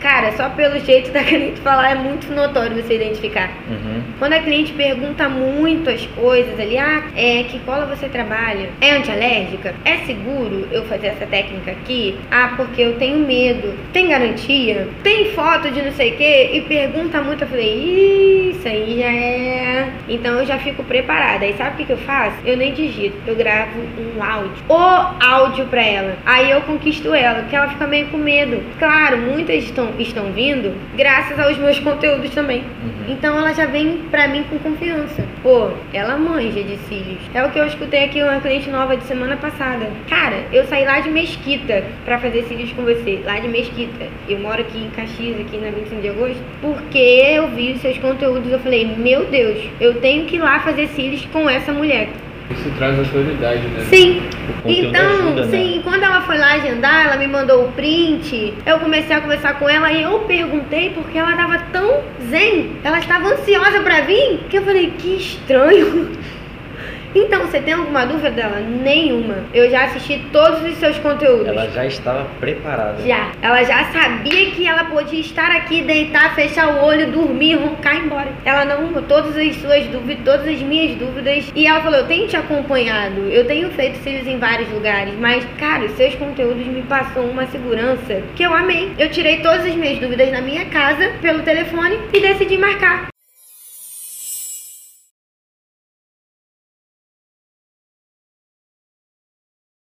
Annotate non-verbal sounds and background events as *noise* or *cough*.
Cara, só pelo jeito *laughs* da cliente falar é muito notório você identificar. Uhum. Quando a cliente pergunta muito as coisas ali, ah, é que cola você trabalha? É antialérgica? É seguro eu fazer essa técnica aqui? Ah, porque eu tenho medo. Tem garantia? Tem foto de não sei o quê? E pergunta muito, eu falei, "Ih, isso. Então eu já fico preparada. Aí sabe o que, que eu faço? Eu nem digito, eu gravo um áudio. O áudio pra ela. Aí eu conquisto ela, porque ela fica meio com medo. Claro, muitas estão, estão vindo graças aos meus conteúdos também. Uhum. Então ela já vem pra mim com confiança. Pô, ela manja de cílios. É o que eu escutei aqui uma cliente nova de semana passada. Cara, eu saí lá de Mesquita pra fazer cílios com você. Lá de Mesquita. Eu moro aqui em Caxias, aqui na 25 de agosto. Porque eu vi os seus conteúdos. Eu falei, meu Deus, eu tenho que ir lá fazer cílios com essa mulher. Isso traz autoridade, né? Sim. Então, ajuda, né? sim, quando ela foi lá agendar, ela me mandou o print. Eu comecei a conversar com ela e eu perguntei porque ela tava tão zen, ela estava ansiosa pra vir, que eu falei, que estranho. Então, você tem alguma dúvida dela? Nenhuma. Eu já assisti todos os seus conteúdos. Ela já estava preparada. Já. Ela já sabia que ela podia estar aqui, deitar, fechar o olho, dormir, roncar e ir embora. Ela não, todas as suas dúvidas, todas as minhas dúvidas. E ela falou: Eu tenho te acompanhado, eu tenho feito cílios em vários lugares, mas, cara, os seus conteúdos me passam uma segurança que eu amei. Eu tirei todas as minhas dúvidas na minha casa, pelo telefone, e decidi marcar.